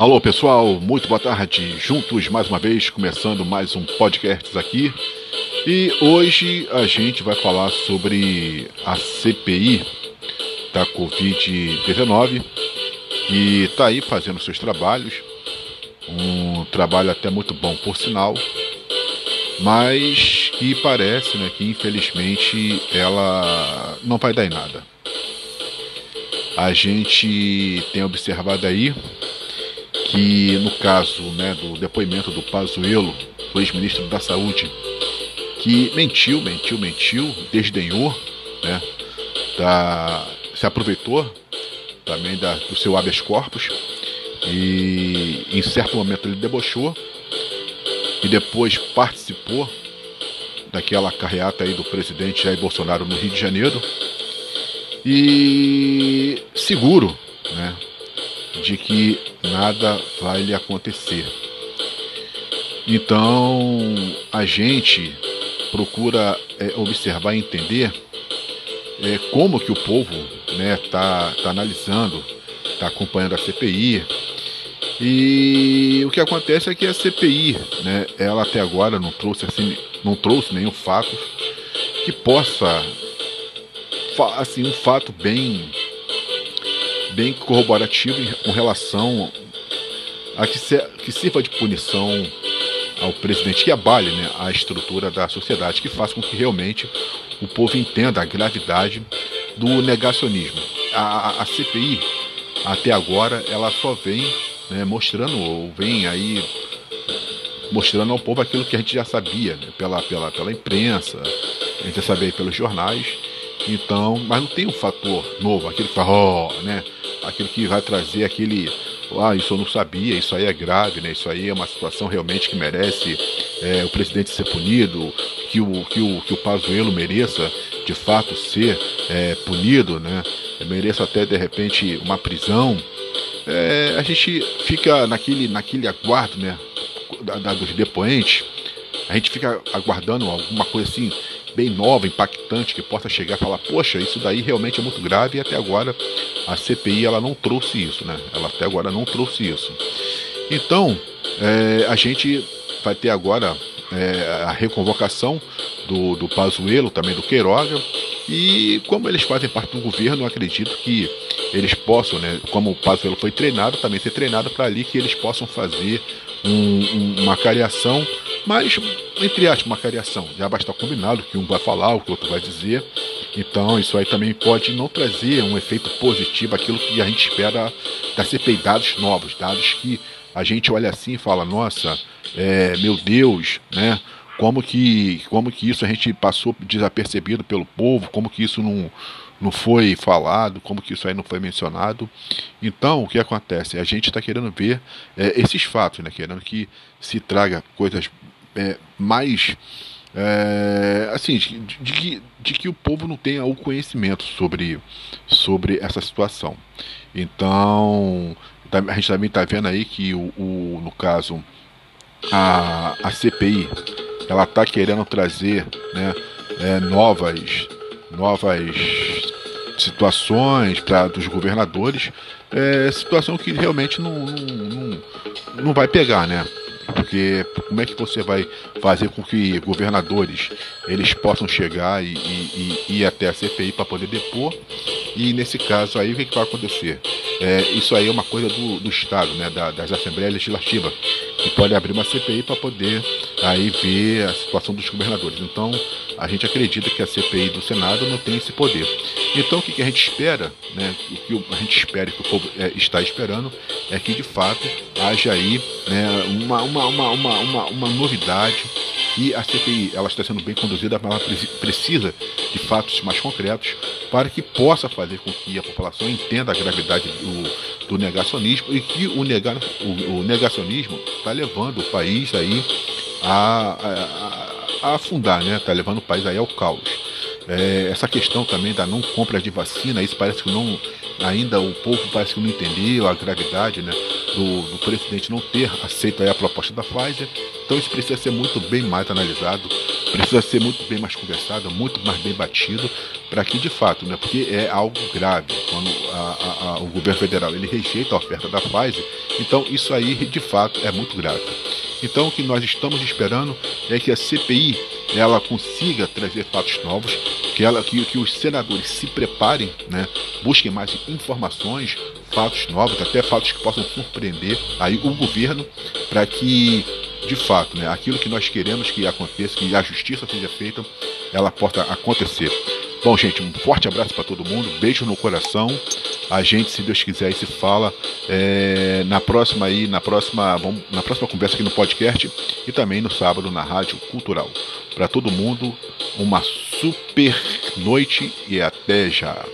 Alô pessoal, muito boa tarde. Juntos mais uma vez, começando mais um podcast aqui. E hoje a gente vai falar sobre a CPI da Covid-19, que está aí fazendo seus trabalhos. Um trabalho até muito bom, por sinal, mas que parece né, que infelizmente ela não vai dar em nada. A gente tem observado aí que no caso né, do depoimento do Pazuello, o ex-ministro da Saúde, que mentiu, mentiu, mentiu, desdenhou, né, da, se aproveitou também da, do seu habeas corpus e em certo momento ele debochou e depois participou daquela carreata aí do presidente Jair Bolsonaro no Rio de Janeiro. E seguro, né, de que nada vai lhe acontecer. Então a gente procura é, observar e entender é, como que o povo está né, tá, tá analisando, está acompanhando a CPI. E o que acontece é que a CPI, né, ela até agora não trouxe assim, não trouxe nenhum fato que possa assim um fato bem bem corroborativo com relação a que, se, que sirva de punição ao presidente, que abale né, a estrutura da sociedade, que faça com que realmente o povo entenda a gravidade do negacionismo. A, a, CPI, até agora, ela só vem né, mostrando, ou vem aí mostrando ao povo aquilo que a gente já sabia né, pela, pela, pela imprensa, a gente já sabia pelos jornais. Então, mas não tem um fator novo, aquele que fala, oh, né? Aquele que vai trazer aquele. Ah, isso eu não sabia, isso aí é grave, né? Isso aí é uma situação realmente que merece é, o presidente ser punido, que o, que o, que o mereça de fato ser é, punido, né? Mereça até de repente uma prisão. É, a gente fica naquele, naquele aguardo, né? Da, da, dos depoentes, a gente fica aguardando alguma coisa assim bem nova, impactante, que possa chegar e falar, poxa, isso daí realmente é muito grave e até agora a CPI ela não trouxe isso, né? Ela até agora não trouxe isso. Então, é, a gente vai ter agora é, a reconvocação do, do Pazuello, também do Queiroga, e como eles fazem parte do governo, acredito que eles possam, né, como o Pazuello foi treinado, também ser treinado para ali que eles possam fazer um, uma cariação mas, entre aspas, uma cariação. Já basta combinado que um vai falar, o que o outro vai dizer. Então, isso aí também pode não trazer um efeito positivo, aquilo que a gente espera da CPI, dados novos, dados que a gente olha assim e fala, nossa, é, meu Deus, né? Como que, como que isso a gente passou desapercebido pelo povo, como que isso não, não foi falado, como que isso aí não foi mencionado. Então, o que acontece? A gente está querendo ver é, esses fatos, né? querendo que se traga coisas é, mais é, assim de, de, que, de que o povo não tenha o conhecimento sobre, sobre essa situação. Então tá, a gente também está vendo aí que o, o, no caso a, a CPI ela está querendo trazer né, é, novas novas situações para dos governadores é, situação que realmente não, não, não, não vai pegar né porque como é que você vai fazer com que governadores eles possam chegar e, e, e ir até a CPI para poder depor? E nesse caso aí, o que, que vai acontecer? É, isso aí é uma coisa do, do Estado, né, da, das Assembleias Legislativas, que pode abrir uma CPI para poder aí ver a situação dos governadores. Então, a gente acredita que a CPI do Senado não tem esse poder. Então, o que, a gente espera, né, o que a gente espera, que o povo é, está esperando, é que de fato haja aí né, uma, uma, uma, uma, uma, uma novidade e a CPI ela está sendo bem conduzida, mas ela precisa de fatos mais concretos para que possa fazer com que a população entenda a gravidade do, do negacionismo e que o, nega, o, o negacionismo está levando o país aí a, a, a afundar, né? Está levando o país aí ao caos. É, essa questão também da não compra de vacina, isso parece que não ainda o povo parece que não entendeu a gravidade né, do, do presidente não ter aceito a proposta da Pfizer. Então isso precisa ser muito bem mais analisado, precisa ser muito bem mais conversado, muito mais bem batido, para que de fato, né, porque é algo grave quando a, a, a, o governo federal ele rejeita a oferta da Pfizer, então isso aí de fato é muito grave. Então o que nós estamos esperando é que a CPI ela consiga trazer fatos novos, que, ela, que, que os senadores se preparem, né, busquem mais informações, fatos novos, até fatos que possam surpreender aí o governo, para que de fato, né, aquilo que nós queremos que aconteça, que a justiça seja feita, ela possa acontecer. Bom, gente, um forte abraço para todo mundo, beijo no coração. A gente, se Deus quiser, se fala é, na próxima aí, na próxima, vamos, na próxima conversa aqui no podcast e também no sábado na Rádio Cultural. Para todo mundo, uma super noite e até já.